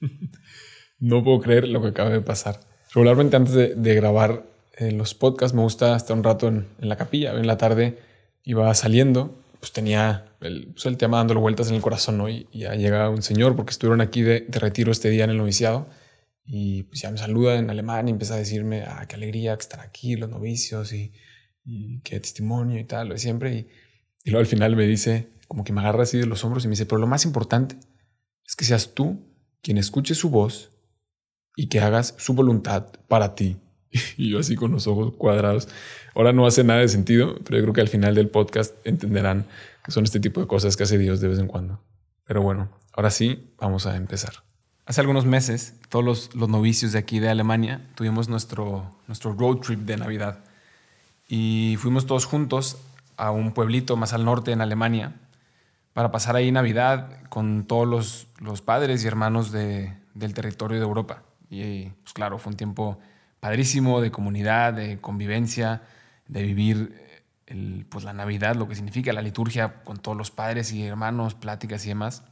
no puedo creer lo que acaba de pasar. Regularmente antes de, grabar eh, los podcasts me gusta estar un rato en, la capilla. En la tarde iba saliendo, pues tenía el, pues, el, tema dándole vueltas en el corazón, ¿no? Y, ya llega un señor, porque estuvieron aquí de, retiro este día en el noviciado, y pues ya me saluda en alemán y empieza a decirme, ah, qué alegría estar aquí, los novicios, y, y qué testimonio y tal, lo de siempre. Y, y luego al final me dice, como que me agarra así de los hombros y me dice, pero lo más importante es que seas tú quien escuche su voz y que hagas su voluntad para ti. Y yo así con los ojos cuadrados. Ahora no hace nada de sentido, pero yo creo que al final del podcast entenderán que son este tipo de cosas que hace Dios de vez en cuando. Pero bueno, ahora sí, vamos a empezar. Hace algunos meses, todos los, los novicios de aquí de Alemania tuvimos nuestro, nuestro road trip de Navidad y fuimos todos juntos a un pueblito más al norte en Alemania para pasar ahí Navidad con todos los, los padres y hermanos de, del territorio de Europa. Y pues claro, fue un tiempo padrísimo de comunidad, de convivencia, de vivir eh, el, pues la Navidad, lo que significa la liturgia con todos los padres y hermanos, pláticas y demás.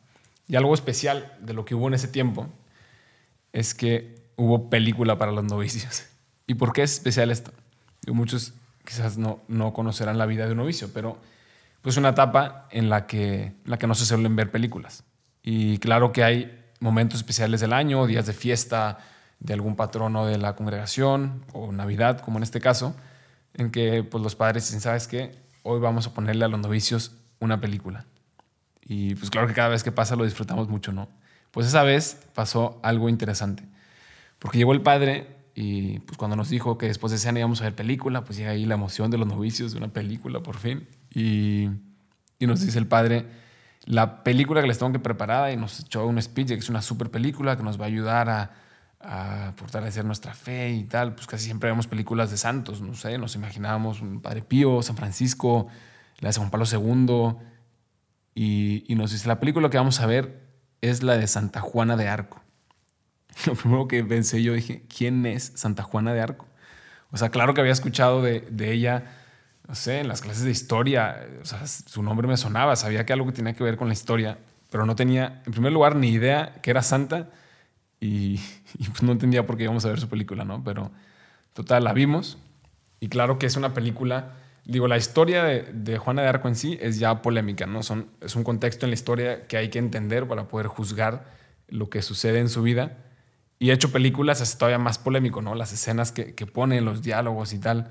Y algo especial de lo que hubo en ese tiempo es que hubo película para los novicios. ¿Y por qué es especial esto? muchos quizás no, no conocerán la vida de un novicio, pero pues una etapa en la que, la que no se suelen ver películas. Y claro que hay momentos especiales del año, días de fiesta de algún patrono de la congregación o Navidad, como en este caso, en que pues, los padres dicen, ¿sabes qué? Hoy vamos a ponerle a los novicios una película. Y pues claro que cada vez que pasa lo disfrutamos mucho, ¿no? Pues esa vez pasó algo interesante, porque llegó el padre y pues cuando nos dijo que después de cena íbamos a ver película, pues llega ahí la emoción de los novicios de una película por fin. Y, y nos dice el padre, la película que les tengo que preparar y nos echó un speech que es una super película que nos va a ayudar a, a, fortalecer nuestra fe y tal. Pues casi siempre vemos películas de santos, no sé, nos imaginábamos un Padre Pío, San Francisco, la de Juan Pablo II. Y, y nos dice, la película que vamos a ver es la de Santa Juana de Arco. lo primero que pensé yo dije, ¿quién es Santa Juana de Arco? O sea, claro que había escuchado de, de ella, no sé, en las clases de historia, su nombre me sonaba, sabía que algo que tenía que ver con la historia, pero no tenía, en primer lugar, ni idea que era santa y, pues no entendía por qué íbamos a ver su película, ¿no? Pero total, la vimos y claro que es una película, digo, la historia de, de Juana de Arco en sí es ya polémica, ¿no? Son, es un contexto en la historia que hay que entender para poder juzgar lo que sucede en su vida y hecho películas es todavía más polémico, ¿no? Las escenas que, que pone, los diálogos y tal.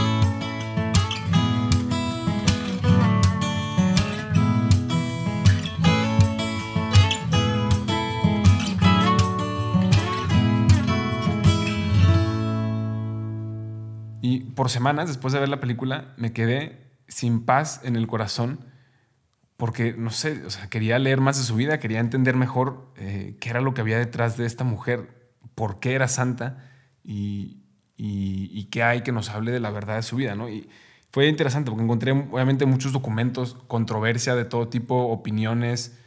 Por semanas, después de ver la película, me quedé sin paz en el corazón porque, no sé, o sea, quería leer más de su vida, quería entender mejor eh, qué era lo que había detrás de esta mujer, por qué era santa y, y, qué hay que nos hable de la verdad de su vida, ¿no? Y fue interesante porque encontré, obviamente, muchos documentos, controversia de todo tipo, opiniones,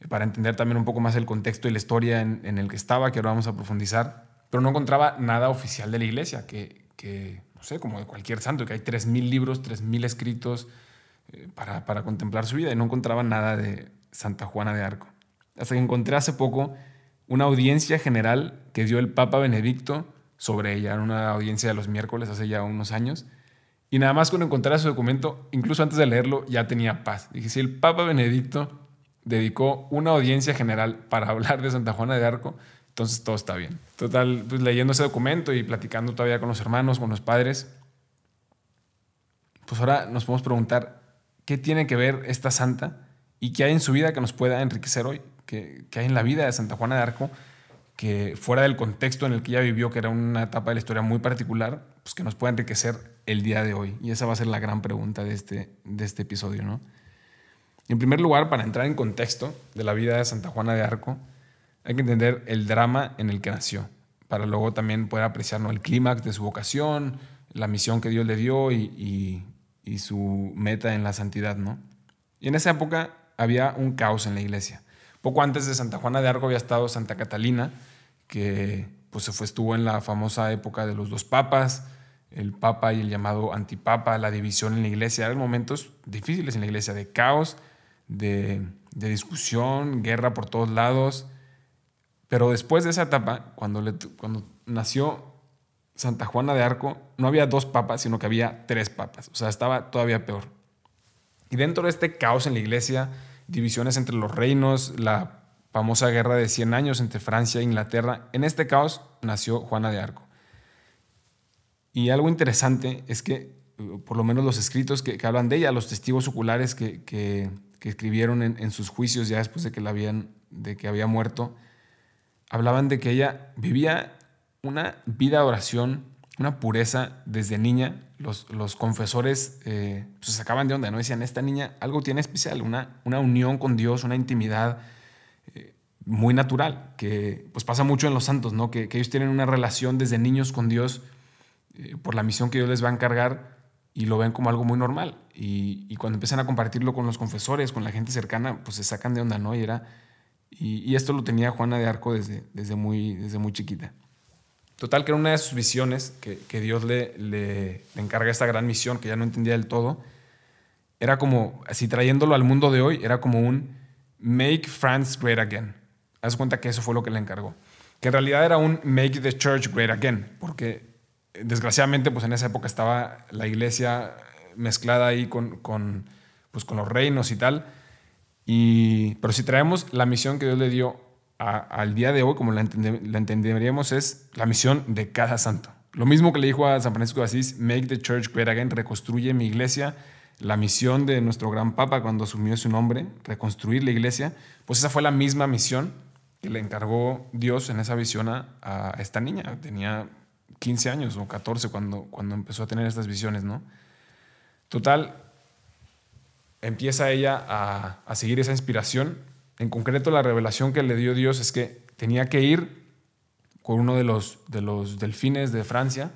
eh, para entender también un poco más el contexto y la historia en, en, el que estaba, que ahora vamos a profundizar, pero no encontraba nada oficial de la iglesia que, que no sé, como de cualquier santo, que hay 3.000 libros, 3.000 escritos eh, para, para, contemplar su vida y no encontraba nada de Santa Juana de Arco. Hasta que encontré hace poco una audiencia general que dio el Papa Benedicto sobre ella, en una audiencia de los miércoles hace ya unos años. Y nada más cuando encontré ese documento, incluso antes de leerlo, ya tenía paz. Dije, si el Papa Benedicto dedicó una audiencia general para hablar de Santa Juana de Arco, entonces todo está bien. Total, pues leyendo ese documento y platicando todavía con los hermanos, con los padres, pues ahora nos podemos preguntar, ¿qué tiene que ver esta santa y qué hay en su vida que nos pueda enriquecer hoy? ¿Qué, qué hay en la vida de Santa Juana de Arco que fuera del contexto en el que ella vivió, que era una etapa de la historia muy particular, pues que nos pueda enriquecer el día de hoy? Y esa va a ser la gran pregunta de este, de este episodio, ¿no? En primer lugar, para entrar en contexto de la vida de Santa Juana de Arco, hay que entender el drama en el que nació, para luego también poder apreciar el clímax de su vocación, la misión que Dios le dio y, y, su meta en la santidad, ¿no? Y en esa época había un caos en la iglesia. Poco antes de Santa Juana de Arco había estado Santa Catalina, que pues se fue, estuvo en la famosa época de los dos papas, el papa y el llamado antipapa, la división en la iglesia. Eran momentos difíciles en la iglesia, de caos, de, discusión, guerra por todos lados. Pero después de esa etapa, cuando, nació Santa Juana de Arco, no había dos papas, sino que había tres papas. O sea, estaba todavía peor. Y dentro de este caos en la iglesia, divisiones entre los reinos, la famosa guerra de 100 años entre Francia e Inglaterra, en este caos nació Juana de Arco. Y algo interesante es que, por lo menos los escritos que, hablan de ella, los testigos oculares que, escribieron en, sus juicios ya después de que, la habían, de que había muerto, hablaban de que ella vivía una vida de oración, una pureza desde niña. Los, los confesores eh, pues, se sacaban de onda, ¿no? Decían, esta niña algo tiene especial, una, una unión con Dios, una intimidad eh, muy natural, que pues pasa mucho en los santos, ¿no? Que, ellos tienen una relación desde niños con Dios eh, por la misión que Dios les va a encargar y lo ven como algo muy normal. Y, cuando empiezan a compartirlo con los confesores, con la gente cercana, pues se sacan de onda, ¿no? Y, era, y, esto lo tenía Juana de Arco desde, desde, muy, desde muy chiquita. Total, que era una de sus visiones que, que Dios le, le, encarga esta gran misión que ya no entendía del todo. Era como, así trayéndolo al mundo de hoy, era como un Make France Great Again. Haz cuenta que eso fue lo que le encargó. Que en realidad era un Make the Church Great Again, porque desgraciadamente, pues en esa época estaba la iglesia mezclada ahí con, con, pues, con los reinos y tal. Y, pero si traemos la misión que Dios le dio al día de hoy, como la, la, entenderíamos, es la misión de cada santo. Lo mismo que le dijo a San Francisco de Asís, make the church great again, reconstruye mi iglesia. La misión de nuestro gran papa cuando asumió su nombre, reconstruir la iglesia, pues esa fue la misma misión que le encargó Dios en esa visión a, a esta niña. Tenía 15 años o 14 cuando, cuando empezó a tener estas visiones, ¿no? Total, empieza ella a, a seguir esa inspiración. En concreto, la revelación que le dio Dios es que tenía que ir con uno de los, de los delfines de Francia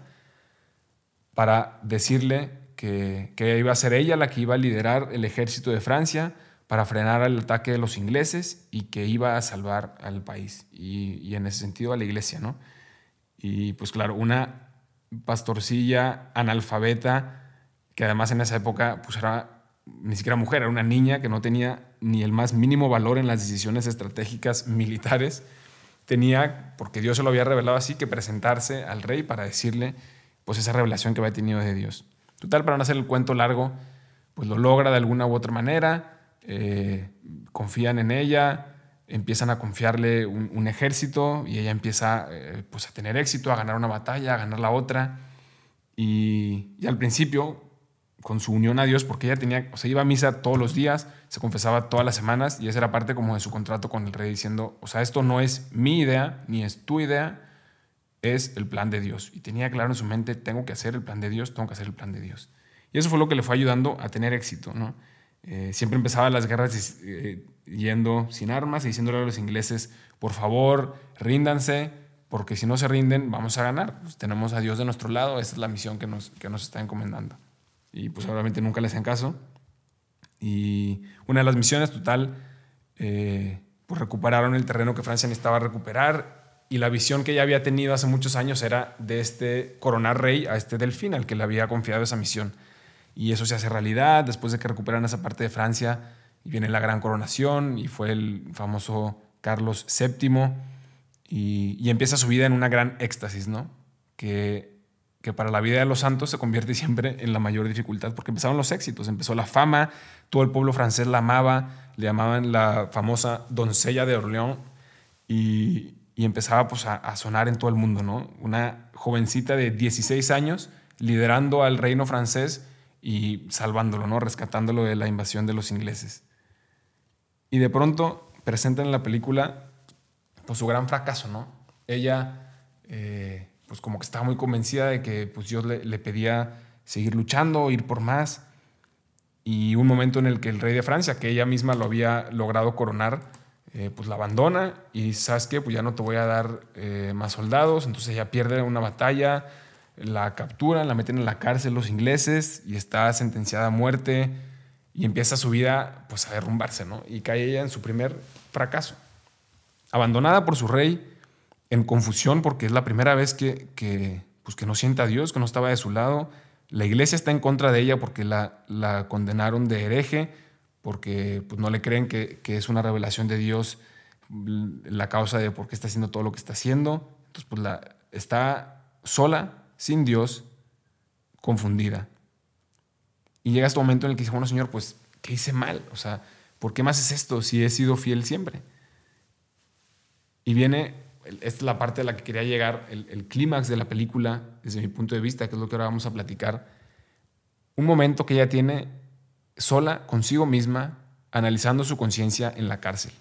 para decirle que, que, iba a ser ella la que iba a liderar el ejército de Francia para frenar el ataque de los ingleses y que iba a salvar al país y, y en ese sentido a la iglesia, ¿no? Y pues claro, una pastorcilla analfabeta, que además en esa época pues era ni siquiera mujer, era una niña que no tenía ni el más mínimo valor en las decisiones estratégicas militares, tenía, porque Dios se lo había revelado así, que presentarse al rey para decirle pues esa revelación que había tenido de Dios. Total, para no hacer el cuento largo, pues lo logra de alguna u otra manera, eh, confían en ella, empiezan a confiarle un, ejército y ella empieza eh, pues a tener éxito, a ganar una batalla, a ganar la otra. Y, al principio, con su unión a Dios, porque ella tenía, o iba a misa todos los días, se confesaba todas las semanas y esa era parte como de su contrato con el rey diciendo, o sea, esto no es mi idea, ni es tu idea, es el plan de Dios. Y tenía claro en su mente, tengo que hacer el plan de Dios, tengo que hacer el plan de Dios. Y eso fue lo que le fue ayudando a tener éxito, ¿no? Eh, siempre empezaba las guerras eh, yendo sin armas y diciéndole a los ingleses, por favor, ríndanse, porque si no se rinden, vamos a ganar. Pues tenemos a Dios de nuestro lado, esa es la misión que nos, que nos está encomendando. Y pues obviamente nunca les hacen caso. Y una de las misiones total, eh, pues recuperaron el terreno que Francia necesitaba recuperar y la visión que ella había tenido hace muchos años era de este coronar rey a este delfín al que le había confiado esa misión y eso se hace realidad después de que recuperan esa parte de Francia y viene la gran coronación y fue el famoso Carlos VII y, empieza su vida en una gran éxtasis, ¿no? Que, que para la vida de los santos se convierte siempre en la mayor dificultad porque empezaron los éxitos, empezó la fama, todo el pueblo francés la amaba, le llamaban la famosa doncella de Orleans y, y empezaba pues a, a, sonar en todo el mundo, ¿no? Una jovencita de 16 años liderando al reino francés y salvándolo, ¿no? rescatándolo de la invasión de los ingleses. Y de pronto presentan en la película pues, su gran fracaso. ¿no? Ella, eh, pues como que estaba muy convencida de que pues, Dios le, pedía seguir luchando, ir por más. Y un momento en el que el rey de Francia, que ella misma lo había logrado coronar, eh, pues la abandona y sabes que pues ya no te voy a dar eh, más soldados, entonces ella pierde una batalla, la capturan, la meten en la cárcel los ingleses y está sentenciada a muerte y empieza su vida pues a derrumbarse, ¿no? Y cae ella en su primer fracaso. Abandonada por su rey, en confusión porque es la primera vez que, que, pues que no siente a Dios, que no estaba de su lado. La iglesia está en contra de ella porque la, la condenaron de hereje porque pues, no le creen que, es una revelación de Dios la causa de por qué está haciendo todo lo que está haciendo. Entonces, pues la, está sola, sin Dios, confundida. Y llega este momento en el que dice, bueno, Señor, pues, ¿qué hice mal? O sea, ¿por qué más es esto si he sido fiel siempre? Y viene, esta es la parte a la que quería llegar, el, el clímax de la película, desde mi punto de vista, que es lo que ahora vamos a platicar. Un momento que ella tiene sola consigo misma, analizando su conciencia en la cárcel.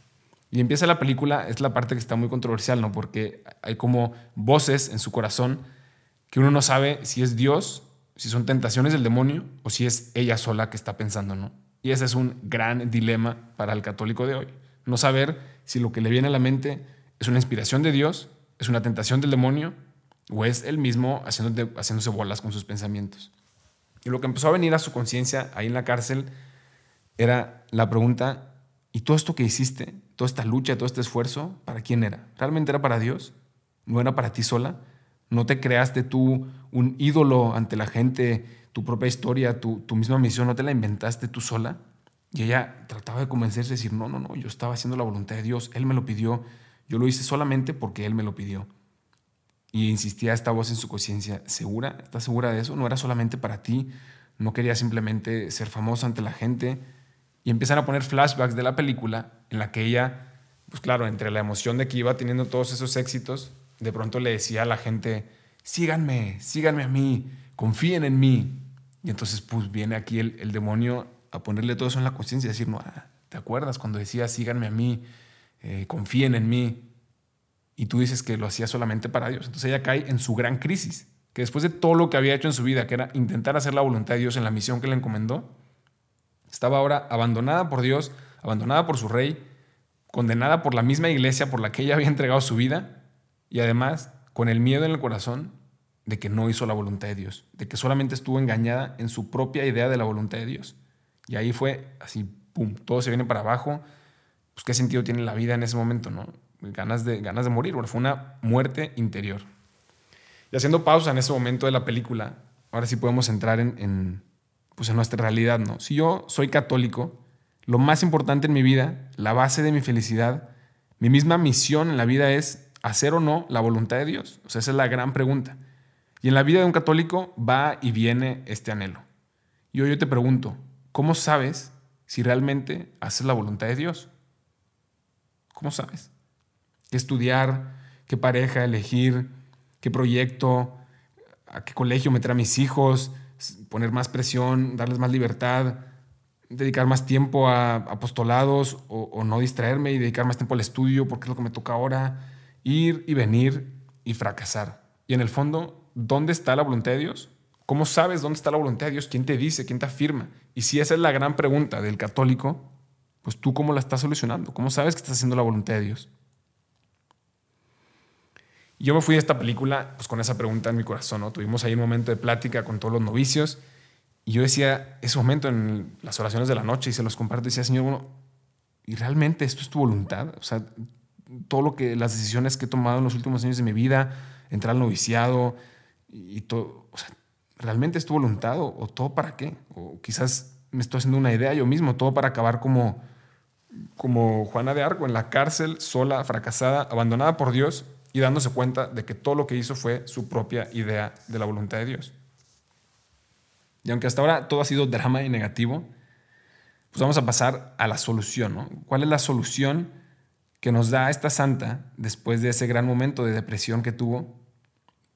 Y empieza la película, es la parte que está muy controversial, ¿no? Porque hay como voces en su corazón que uno no sabe si es Dios, si son tentaciones del demonio o si es ella sola que está pensando, ¿no? Y ese es un gran dilema para el católico de hoy. No saber si lo que le viene a la mente es una inspiración de Dios, es una tentación del demonio o es él mismo haciéndose bolas con sus pensamientos. Y lo que empezó a venir a su conciencia ahí en la cárcel era la pregunta, ¿y todo esto que hiciste, toda esta lucha, todo este esfuerzo, para quién era? ¿Realmente era para Dios? ¿No era para ti sola? ¿No te creaste tú un ídolo ante la gente, tu propia historia, tu, tu misma misión, no te la inventaste tú sola? Y ella trataba de convencerse, de decir, no, no, no, yo estaba haciendo la voluntad de Dios, Él me lo pidió, yo lo hice solamente porque Él me lo pidió. Y insistía esta voz en su conciencia, ¿segura? ¿Estás segura de eso? No era solamente para ti, no quería simplemente ser famosa ante la gente. Y empiezan a poner flashbacks de la película en la que ella, pues claro, entre la emoción de que iba teniendo todos esos éxitos, de pronto le decía a la gente, síganme, síganme a mí, confíen en mí. Y entonces pues viene aquí el, demonio a ponerle todo eso en la conciencia y decir, no, ah, ¿te acuerdas cuando decía, síganme a mí, eh, confíen en mí? y tú dices que lo hacía solamente para Dios. Entonces ella cae en su gran crisis, que después de todo lo que había hecho en su vida, que era intentar hacer la voluntad de Dios en la misión que le encomendó, estaba ahora abandonada por Dios, abandonada por su rey, condenada por la misma iglesia por la que ella había entregado su vida y además con el miedo en el corazón de que no hizo la voluntad de Dios, de que solamente estuvo engañada en su propia idea de la voluntad de Dios. Y ahí fue así, pum, todo se viene para abajo. Pues qué sentido tiene la vida en ese momento, ¿no? ganas de, ganas de morir, fue una muerte interior. Y haciendo pausa en ese momento de la película, ahora sí podemos entrar en, pues en nuestra realidad, ¿no? Si yo soy católico, lo más importante en mi vida, la base de mi felicidad, mi misma misión en la vida es hacer o no la voluntad de Dios. O sea, esa es la gran pregunta. Y en la vida de un católico va y viene este anhelo. Y hoy yo te pregunto, ¿cómo sabes si realmente haces la voluntad de Dios? ¿Cómo sabes? qué estudiar, qué pareja elegir, qué proyecto, a qué colegio meter a mis hijos, poner más presión, darles más libertad, dedicar más tiempo a apostolados o, no distraerme y dedicar más tiempo al estudio porque es lo que me toca ahora, ir y venir y fracasar. Y en el fondo, ¿dónde está la voluntad de Dios? ¿Cómo sabes dónde está la voluntad de Dios? ¿Quién te dice? ¿Quién te afirma? Y si esa es la gran pregunta del católico, pues tú cómo la estás solucionando? ¿Cómo sabes que estás haciendo la voluntad de Dios? Yo me fui a esta película pues con esa pregunta en mi corazón, ¿no? Tuvimos ahí un momento de plática con todos los novicios y yo decía, ese momento en las oraciones de la noche y se los comparto, decía, Señor, bueno, ¿y realmente esto es tu voluntad? O sea, todo lo que, las decisiones que he tomado en los últimos años de mi vida, entrar al noviciado y todo, o sea, ¿realmente es tu voluntad o, o todo para qué? O quizás me estoy haciendo una idea yo mismo, todo para acabar como, como Juana de Arco en la cárcel, sola, fracasada, abandonada por Dios y dándose cuenta de que todo lo que hizo fue su propia idea de la voluntad de Dios. Y aunque hasta ahora todo ha sido drama y negativo, pues vamos a pasar a la solución. ¿Cuál es la solución que nos da esta santa después de ese gran momento de depresión que tuvo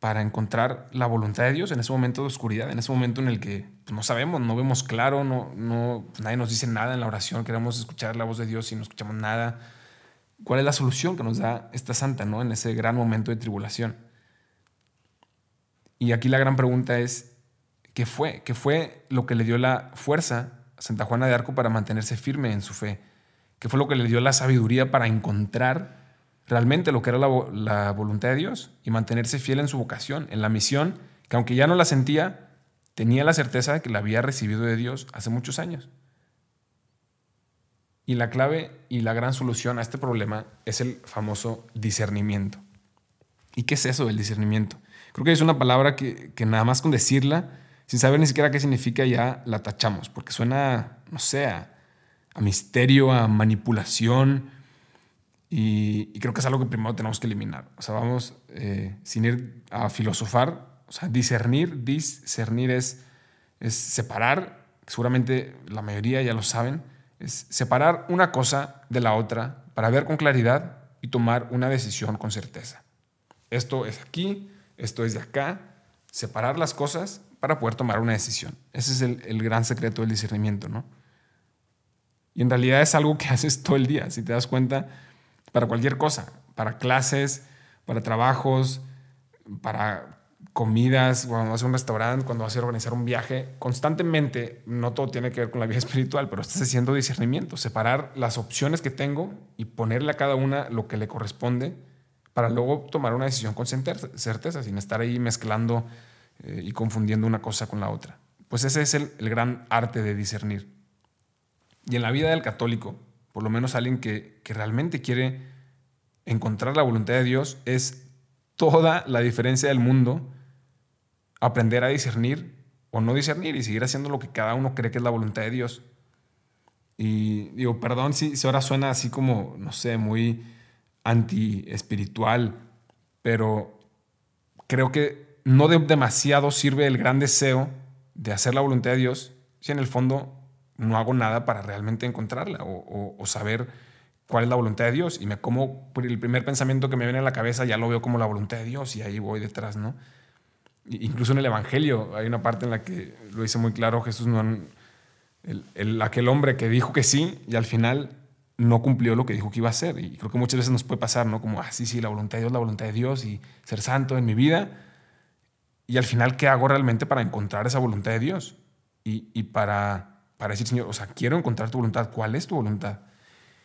para encontrar la voluntad de Dios en ese momento de oscuridad, en ese momento en el que pues, no sabemos, no vemos claro, no, no, nadie nos dice nada en la oración, queremos escuchar la voz de Dios y no escuchamos nada? ¿Cuál es la solución que nos da esta santa ¿no? en ese gran momento de tribulación? Y aquí la gran pregunta es, ¿qué fue? ¿Qué fue lo que le dio la fuerza a Santa Juana de Arco para mantenerse firme en su fe? que fue lo que le dio la sabiduría para encontrar realmente lo que era la, voluntad de Dios y mantenerse fiel en su vocación, en la misión, que aunque ya no la sentía, tenía la certeza de que la había recibido de Dios hace muchos años. Y la clave y la gran solución a este problema es el famoso discernimiento. ¿Y qué es eso del discernimiento? Creo que es una palabra que, nada más con decirla, sin saber ni siquiera qué significa, ya la tachamos, porque suena, no sé, a, misterio, a manipulación, y, creo que es algo que primero tenemos que eliminar. O sea, vamos, eh, sin ir a filosofar, o sea, discernir, discernir es, es separar, seguramente la mayoría ya lo saben, es separar una cosa de la otra para ver con claridad y tomar una decisión con certeza. Esto es aquí, esto es de acá, separar las cosas para poder tomar una decisión. Ese es el, gran secreto del discernimiento, ¿no? Y en realidad es algo que haces todo el día, si te das cuenta, para cualquier cosa, para clases, para trabajos, para comidas, cuando vas a un restaurante, cuando vas a organizar un viaje, constantemente, no todo tiene que ver con la vida espiritual, pero estás haciendo discernimiento, separar las opciones que tengo y ponerle a cada una lo que le corresponde para luego tomar una decisión con certeza, sin estar ahí mezclando eh, y confundiendo una cosa con la otra. Pues ese es el, el gran arte de discernir. Y en la vida del católico, por lo menos alguien que, que realmente quiere encontrar la voluntad de Dios, es toda la diferencia del mundo aprender a discernir o no discernir y seguir haciendo lo que cada uno cree que es la voluntad de Dios. Y digo, perdón si, si ahora suena así como, no sé, muy anti-espiritual, pero creo que no demasiado sirve el gran deseo de hacer la voluntad de Dios si en el fondo no hago nada para realmente encontrarla o, o saber cuál es la voluntad de Dios. Y me como el primer pensamiento que me viene a la cabeza ya lo veo como la voluntad de Dios y ahí voy detrás, ¿no? Incluso en el Evangelio hay una parte en la que lo dice muy claro Jesús, no, el, aquel hombre que dijo que sí y al final no cumplió lo que dijo que iba a hacer. Y creo que muchas veces nos puede pasar, ¿no? Como, ah, sí, sí, la voluntad de Dios, la voluntad de Dios y ser santo en mi vida. Y al final, ¿qué hago realmente para encontrar esa voluntad de Dios? Y, y para, para decir, Señor, o sea, quiero encontrar tu voluntad. ¿Cuál es tu voluntad?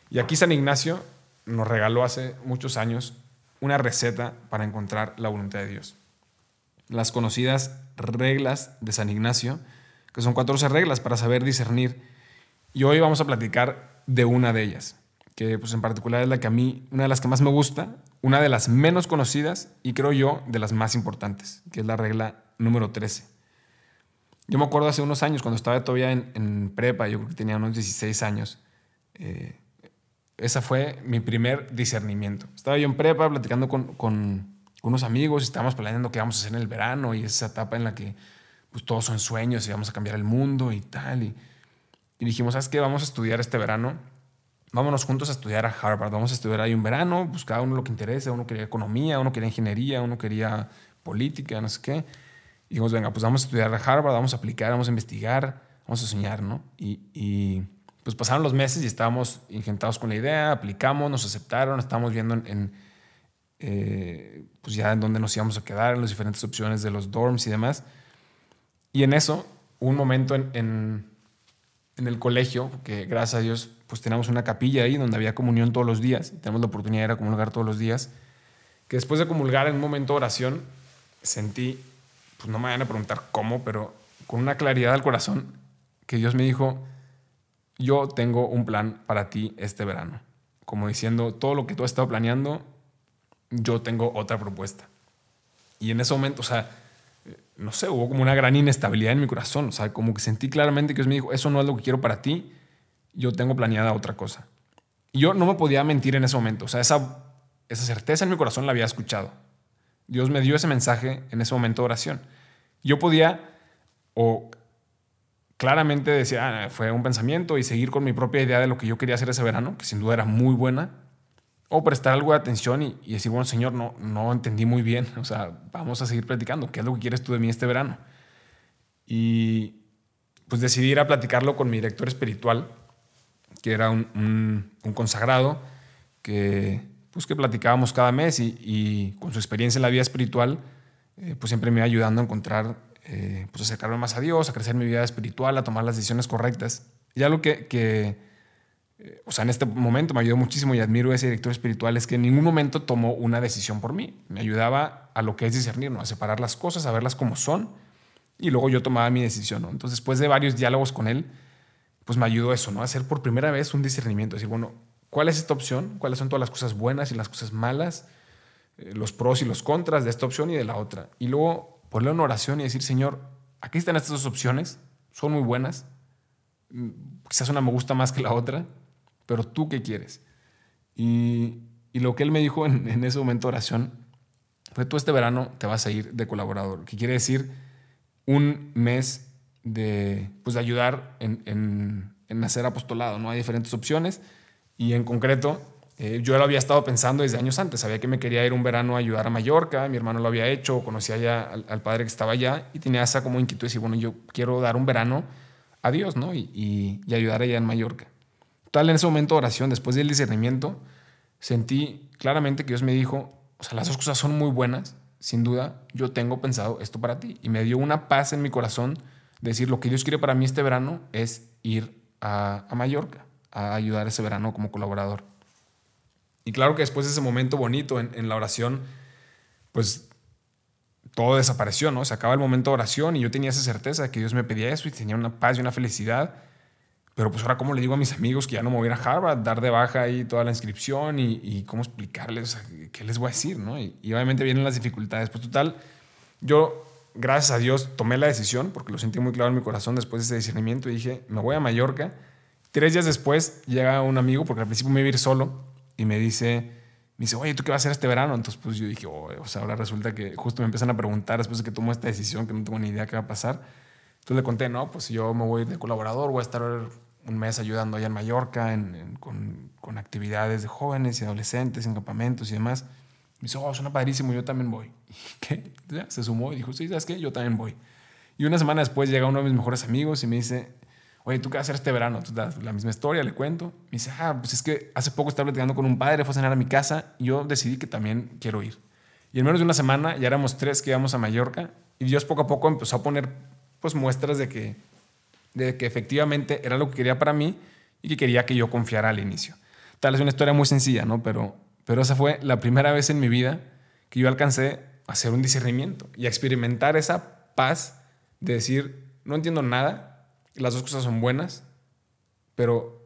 Y aquí San Ignacio nos regaló hace muchos años una receta para encontrar la voluntad de Dios las conocidas reglas de San Ignacio, que son 14 reglas para saber discernir. Y hoy vamos a platicar de una de ellas, que pues en particular es la que a mí, una de las que más me gusta, una de las menos conocidas y creo yo de las más importantes, que es la regla número 13. Yo me acuerdo hace unos años, cuando estaba todavía en, prepa, yo creo que tenía unos 16 años, eh, esa fue mi primer discernimiento. Estaba yo en prepa platicando con, con unos amigos y estábamos planeando qué vamos a hacer en el verano y esa etapa en la que pues, todos son sueños y vamos a cambiar el mundo y tal. Y, dijimos, ¿sabes qué? Vamos a estudiar este verano. Vámonos juntos a estudiar a Harvard. Vamos a estudiar ahí un verano, pues cada uno lo que interese. Uno quería economía, uno quería ingeniería, uno quería política, no sé qué. Y dijimos, venga, pues vamos a estudiar a Harvard, vamos a aplicar, vamos a investigar, vamos a soñar, ¿no? Y, pues pasaron los meses y estábamos ingentados con la idea, aplicamos, nos aceptaron, estábamos viendo en eh, pues ya en dónde nos íbamos a quedar, en las diferentes opciones de los dorms y demás. Y en eso, un momento en, en, el colegio, que gracias a Dios, pues teníamos una capilla ahí donde había comunión todos los días, y tenemos la oportunidad de ir a comulgar todos los días, que después de comulgar en un momento de oración, sentí, pues no me vayan a preguntar cómo, pero con una claridad al corazón, que Dios me dijo, yo tengo un plan para ti este verano. Como diciendo, todo lo que tú has estado planeando, yo tengo otra propuesta. Y en ese momento, o sea, no sé, hubo como una gran inestabilidad en mi corazón. O sea, como que sentí claramente que Dios me dijo, eso no es lo que quiero para ti, yo tengo planeada otra cosa. Y yo no me podía mentir en ese momento. O sea, esa, esa certeza en mi corazón la había escuchado. Dios me dio ese mensaje en ese momento de oración. Yo podía o claramente decir, ah, fue un pensamiento y seguir con mi propia idea de lo que yo quería hacer ese verano, que sin duda era muy buena, o prestar algo de atención y, decir, bueno, señor, no, no entendí muy bien, o sea, vamos a seguir platicando, ¿qué es lo que quieres tú de mí este verano? Y pues decidí ir a platicarlo con mi director espiritual, que era un, un, consagrado, que, pues, que platicábamos cada mes y, con su experiencia en la vida espiritual, eh, pues siempre me iba ayudando a encontrar, eh, pues acercarme más a Dios, a crecer mi vida espiritual, a tomar las decisiones correctas. Y algo que, que eh, o sea, en este momento me ayudó muchísimo y admiro a ese director espiritual, es que en ningún momento tomó una decisión por mí. Me ayudaba a lo que es discernir, ¿no? a separar las cosas, a verlas como son, y luego yo tomaba mi decisión. ¿no? Entonces, después de varios diálogos con él, pues me ayudó eso, ¿no? a hacer por primera vez un discernimiento, decir, bueno, ¿cuál es esta opción? ¿Cuáles son todas las cosas buenas y las cosas malas? Eh, los pros y los contras de esta opción y de la otra. Y luego ponerle una oración y decir, Señor, aquí están estas dos opciones, son muy buenas, mm, quizás una me gusta más que la otra, pero tú qué quieres. Y, lo que él me dijo en, ese momento de oración fue, tú este verano te vas a ir de colaborador, que quiere decir un mes de, pues, de ayudar en, en, en hacer apostolado. ¿no? Hay diferentes opciones y en concreto eh, yo lo había estado pensando desde años antes. Sabía que me quería ir un verano a ayudar a Mallorca. Mi hermano lo había hecho, conocía ya al, padre que estaba allá y tenía esa como inquietud de decir, bueno, yo quiero dar un verano a Dios, ¿no? Y, ayudar allá en Mallorca. Tal en ese momento de oración, después del discernimiento, sentí claramente que Dios me dijo, o sea, las dos cosas son muy buenas, sin duda, yo tengo pensado esto para ti. Y me dio una paz en mi corazón de decir, lo que Dios quiere para mí este verano es ir a, a Mallorca, a ayudar ese verano como colaborador. Y claro que después de ese momento bonito en, la oración, pues todo desapareció, ¿no? Se acaba el momento de oración y yo tenía esa certeza de que Dios me pedía eso y tenía una paz y una felicidad. Pero pues ahora, ¿cómo le digo a mis amigos que ya no me voy a ir Harvard, dar de baja ahí toda la inscripción y, cómo explicarles, qué les voy a decir, ¿no? Y, y, obviamente vienen las dificultades. Pues total, yo, gracias a Dios, tomé la decisión porque lo sentí muy claro en mi corazón después de ese discernimiento y dije, me voy a Mallorca. Tres días después llega un amigo, porque al principio me iba a ir solo, y me dice, me dice, oye, ¿tú qué vas a hacer este verano? Entonces, pues yo dije, o sea, ahora resulta que justo me empiezan a preguntar después de que tomo esta decisión, que no tengo ni idea qué va a pasar. Entonces le conté, no, pues yo me voy de colaborador, voy a estar un mes ayudando allá en Mallorca en, con, con, actividades de jóvenes y adolescentes, en campamentos y demás. Me dice, oh, suena padrísimo, yo también voy. ¿Y qué? se sumó y dijo, sí, ¿sabes qué? Yo también voy. Y una semana después llega uno de mis mejores amigos y me dice, ¿tú qué vas a hacer este verano? Das la misma historia, le cuento. Me dice, ah, pues es que hace poco estaba platicando con un padre, fue a cenar a mi casa y yo decidí que también quiero ir. Y en menos de una semana ya éramos tres que íbamos a Mallorca y Dios poco a poco empezó a poner pues muestras de que, de que efectivamente era lo que quería para mí y que quería que yo confiara al inicio. Tal es una historia muy sencilla, ¿no? Pero, pero esa fue la primera vez en mi vida que yo alcancé a hacer un discernimiento y a experimentar esa paz de decir, no entiendo nada, las dos cosas son buenas, pero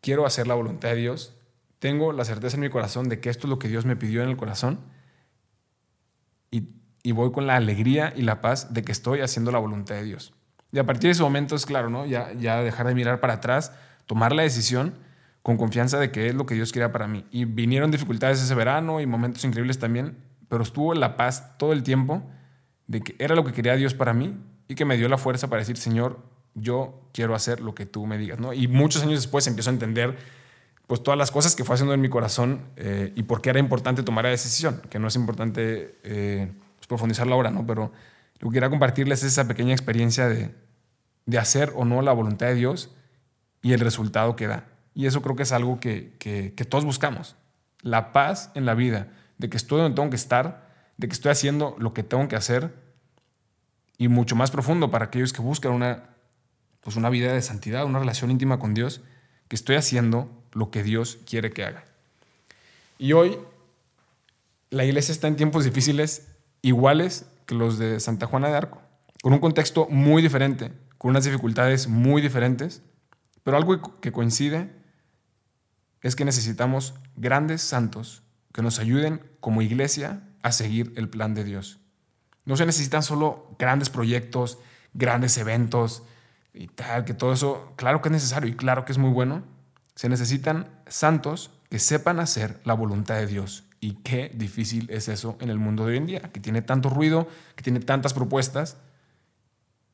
quiero hacer la voluntad de Dios. Tengo la certeza en mi corazón de que esto es lo que Dios me pidió en el corazón y, voy con la alegría y la paz de que estoy haciendo la voluntad de Dios. Y a partir de ese momento es claro, ¿no? Ya, ya dejar de mirar para atrás, tomar la decisión con confianza de que es lo que Dios quería para mí. Y vinieron dificultades ese verano y momentos increíbles también, pero estuvo la paz todo el tiempo de que era lo que quería Dios para mí y que me dio la fuerza para decir, Señor, yo quiero hacer lo que tú me digas, ¿no? Y muchos años después empiezo a entender pues todas las cosas que fue haciendo en mi corazón eh, y por qué era importante tomar la decisión, que no es importante eh, pues, ahora, ¿no? Pero lo que quería compartirles es esa pequeña experiencia de, de, hacer o no la voluntad de Dios y el resultado que da. Y eso creo que es algo que, que, que todos buscamos. La paz en la vida, de que estoy donde tengo que estar, de que estoy haciendo lo que tengo que hacer y mucho más profundo para aquellos que buscan una pues una vida de santidad, una relación íntima con Dios, que estoy haciendo lo que Dios quiere que haga. Y hoy la iglesia está en tiempos difíciles iguales que los de Santa Juana de Arco, con un contexto muy diferente, con unas dificultades muy diferentes, pero algo que coincide es que necesitamos grandes santos que nos ayuden como iglesia a seguir el plan de Dios. No se necesitan solo grandes proyectos, grandes eventos, y tal, que todo eso, claro que es necesario y claro que es muy bueno. Se necesitan santos que sepan hacer la voluntad de Dios. Y qué difícil es eso en el mundo de hoy en día, que tiene tanto ruido, que tiene tantas propuestas.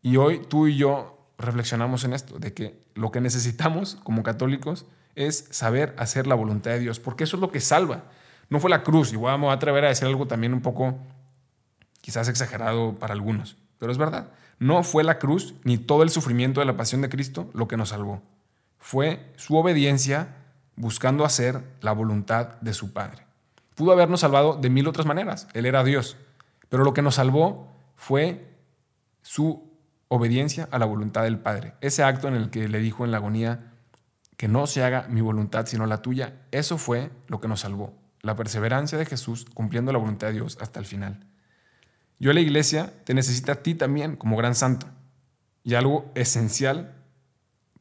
Y hoy tú y yo reflexionamos en esto, de que lo que necesitamos como católicos es saber hacer la voluntad de Dios, porque eso es lo que salva. No fue la cruz, igual me voy a atrever a decir algo también un poco quizás exagerado para algunos, pero es verdad. No fue la cruz ni todo el sufrimiento de la pasión de Cristo lo que nos salvó. Fue su obediencia buscando hacer la voluntad de su Padre. Pudo habernos salvado de mil otras maneras. Él era Dios. Pero lo que nos salvó fue su obediencia a la voluntad del Padre. Ese acto en el que le dijo en la agonía que no se haga mi voluntad sino la tuya. Eso fue lo que nos salvó, la perseverancia de Jesús cumpliendo la voluntad de Dios hasta el final. Yo la iglesia te necesita a ti también como gran santo. Y algo esencial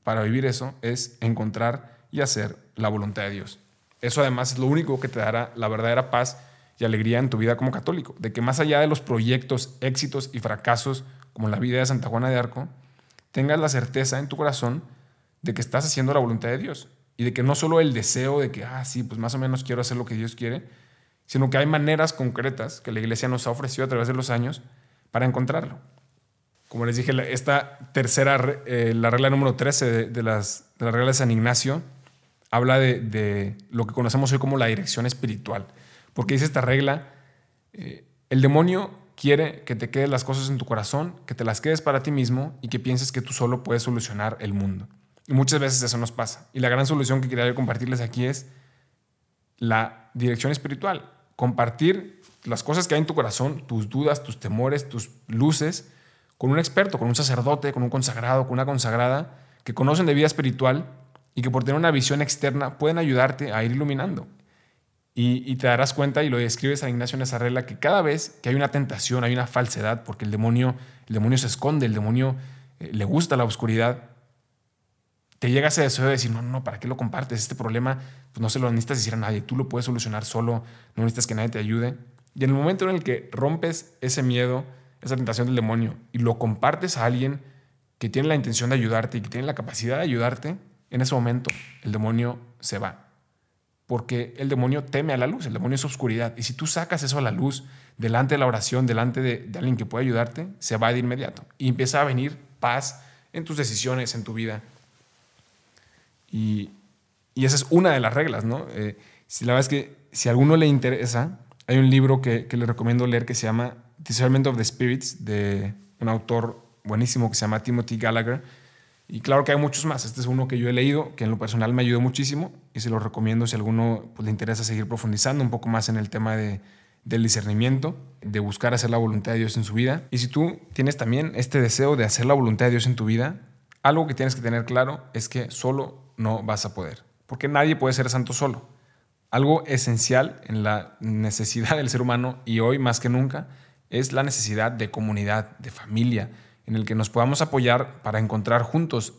para vivir eso es encontrar y hacer la voluntad de Dios. Eso además es lo único que te dará la verdadera paz y alegría en tu vida como católico, de que más allá de los proyectos, éxitos y fracasos como la vida de Santa Juana de Arco, tengas la certeza en tu corazón de que estás haciendo la voluntad de Dios y de que no solo el deseo de que, ah, sí, pues más o menos quiero hacer lo que Dios quiere, sino que hay maneras concretas que la iglesia nos ha ofrecido a través de los años para encontrarlo. Como les dije, esta tercera, eh, la regla número 13 de, las, de reglas de San Ignacio, habla de, lo que conocemos hoy como la dirección espiritual. Porque dice esta regla, eh, el demonio quiere que te quedes las cosas en tu corazón, que te las quedes para ti mismo y que pienses que tú solo puedes solucionar el mundo. Y muchas veces eso nos pasa. Y la gran solución que quería compartirles aquí es la dirección espiritual. Compartir las cosas que hay en tu corazón, tus dudas, tus temores, tus luces, con un experto, con un sacerdote, con un consagrado, con una consagrada, que conocen de vida espiritual y que por tener una visión externa pueden ayudarte a ir iluminando. Y, te darás cuenta, y lo describe San Ignacio en que cada vez que hay una tentación, hay una falsedad, porque el demonio, el demonio se esconde, el demonio eh, le gusta la oscuridad, te llega ese deseo de decir, no, no, ¿para qué lo compartes? Este problema pues no se lo necesitas decir a nadie, tú lo puedes solucionar solo, no necesitas que nadie te ayude. Y en el momento en el que rompes ese miedo, esa tentación del demonio, y lo compartes a alguien que tiene la intención de ayudarte y que tiene la capacidad de ayudarte, en ese momento el demonio se va. Porque el demonio teme a la luz, el demonio es oscuridad. Y si tú sacas eso a la luz, delante de la oración, delante de, de alguien que pueda ayudarte, se va de inmediato. Y empieza a venir paz en tus decisiones, en tu vida. Y, esa es una de las reglas, ¿no? Eh, si la verdad es que si a alguno le interesa, hay un libro que, le recomiendo leer que se llama Discernment of the Spirits, de un autor buenísimo que se llama Timothy Gallagher. Y claro que hay muchos más. Este es uno que yo he leído, que en lo personal me ayudó muchísimo y se lo recomiendo si a alguno pues, le interesa seguir profundizando un poco más en el tema de, del discernimiento, de buscar hacer la voluntad de Dios en su vida. Y si tú tienes también este deseo de hacer la voluntad de Dios en tu vida, algo que tienes que tener claro es que solo no vas a poder, porque nadie puede ser santo solo. Algo esencial en la necesidad del ser humano y hoy más que nunca es la necesidad de comunidad, de familia, en el que nos podamos apoyar para encontrar juntos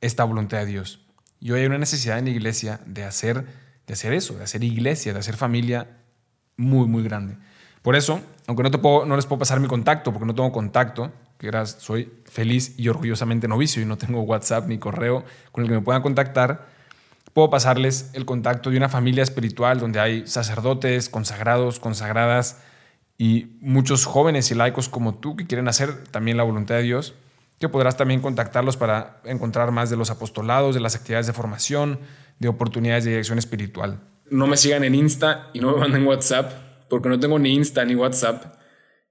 esta voluntad de Dios. Y hoy hay una necesidad en la iglesia de hacer, de hacer eso, de hacer iglesia, de hacer familia muy, muy grande. Por eso, aunque no, te puedo, no les puedo pasar mi contacto, porque no tengo contacto, que soy feliz y orgullosamente novicio y no tengo WhatsApp ni correo con el que me puedan contactar, puedo pasarles el contacto de una familia espiritual donde hay sacerdotes, consagrados, consagradas y muchos jóvenes y laicos como tú que quieren hacer también la voluntad de Dios, que podrás también contactarlos para encontrar más de los apostolados, de las actividades de formación, de oportunidades de dirección espiritual. No me sigan en Insta y no me manden WhatsApp, porque no tengo ni Insta ni WhatsApp